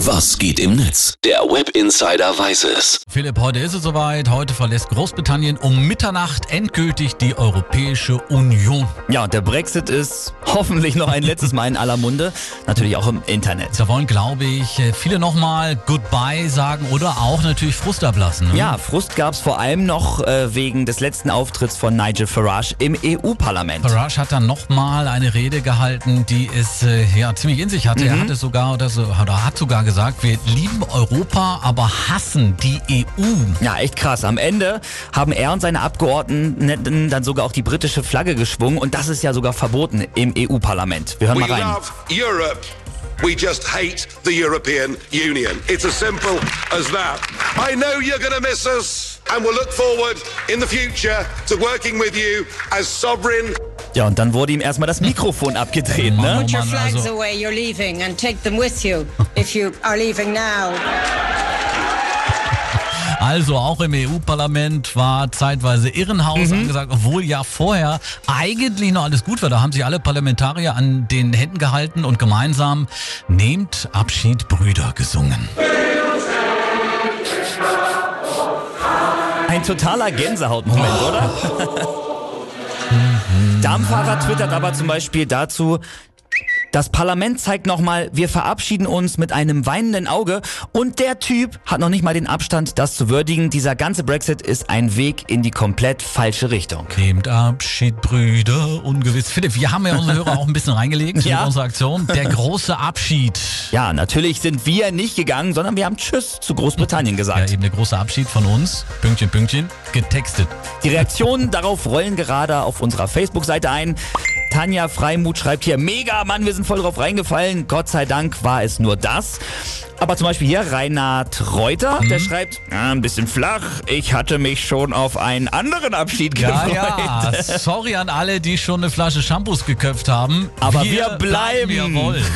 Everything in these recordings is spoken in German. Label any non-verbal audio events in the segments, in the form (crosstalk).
Was geht im Netz? Der Web Insider weiß es. Philipp, heute ist es soweit. Heute verlässt Großbritannien um Mitternacht endgültig die Europäische Union. Ja, und der Brexit ist (laughs) hoffentlich noch ein letztes Mal in aller Munde. Natürlich auch im Internet. Da wollen, glaube ich, viele nochmal Goodbye sagen oder auch natürlich Frust ablassen. Ne? Ja, Frust gab es vor allem noch äh, wegen des letzten Auftritts von Nigel Farage im EU-Parlament. Farage hat dann nochmal eine Rede gehalten, die es äh, ja ziemlich in sich hatte. Mhm. Er hatte sogar oder, so, oder hat sogar gesagt, wir lieben Europa, aber hassen die EU. Ja, echt krass. Am Ende haben er und seine Abgeordneten dann sogar auch die britische Flagge geschwungen und das ist ja sogar verboten im EU-Parlament. Wir hören We mal rein. love Europe. We just hate the European Union. It's as simple as that. I know you're going to miss us, and we'll look forward in the future to working with you as sovereign Ja, und dann wurde ihm erstmal das Mikrofon abgedreht, ne? Put your Mann, flags also- away, you're leaving, and take them with you if you are leaving now. Also auch im EU-Parlament war zeitweise Irrenhaus Mhm. angesagt, obwohl ja vorher eigentlich noch alles gut war. Da haben sich alle Parlamentarier an den Händen gehalten und gemeinsam Nehmt Abschied, Brüder gesungen. Ein totaler Gänsehautmoment, (laughs) oder? (laughs) Darmfahrer twittert aber zum Beispiel dazu, das Parlament zeigt nochmal, wir verabschieden uns mit einem weinenden Auge und der Typ hat noch nicht mal den Abstand, das zu würdigen. Dieser ganze Brexit ist ein Weg in die komplett falsche Richtung. Nehmt Abschied, Brüder, ungewiss. Philipp, wir haben ja unsere Hörer auch ein bisschen reingelegt (laughs) Ja. mit unserer Aktion. Der große Abschied. Ja, natürlich sind wir nicht gegangen, sondern wir haben Tschüss zu Großbritannien Ja, gesagt. eben der große Abschied von uns. Pünktchen, Pünktchen. Getextet. Die Reaktionen darauf rollen gerade auf unserer Facebook-Seite ein. Tanja Freimuth schreibt hier, mega, Mann, wir sind voll drauf reingefallen. Gott sei Dank war es nur das. Aber zum Beispiel hier Reinhard Reuter, der schreibt, ah, ein bisschen flach, ich hatte mich schon auf einen anderen Abschied Ja, gefreut. ja. (laughs) Sorry an alle, die schon eine Flasche Shampoos geköpft haben. Aber wir bleiben. Jawohl. (laughs)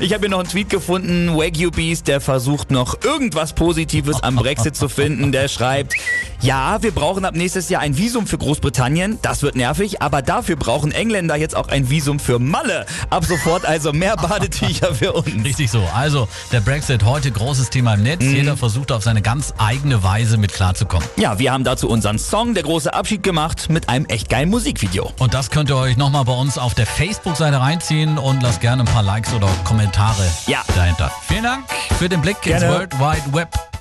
Ich habe hier noch einen Tweet gefunden, Wagyu Beast, der versucht noch irgendwas Positives am Brexit zu finden. Der schreibt, ja, wir brauchen ab nächstes Jahr ein Visum für Großbritannien. Das wird nervig, aber dafür brauchen Engländer jetzt auch ein Visum für Malle. Ab sofort also mehr Badetücher für uns. Richtig so. Also, der Brexit heute großes Thema im Netz. Mhm. Jeder versucht auf seine ganz eigene Weise mit klarzukommen. Ja, wir haben dazu unseren Song, der große Abschied gemacht, mit einem echt geilen Musikvideo. Und das könnt ihr euch nochmal bei uns auf der Facebook-Seite reinziehen und lasst gerne ein paar Likes oder Kommentare Ja. dahinter. Vielen Dank für den Blick ins Gerne. World Wide Web.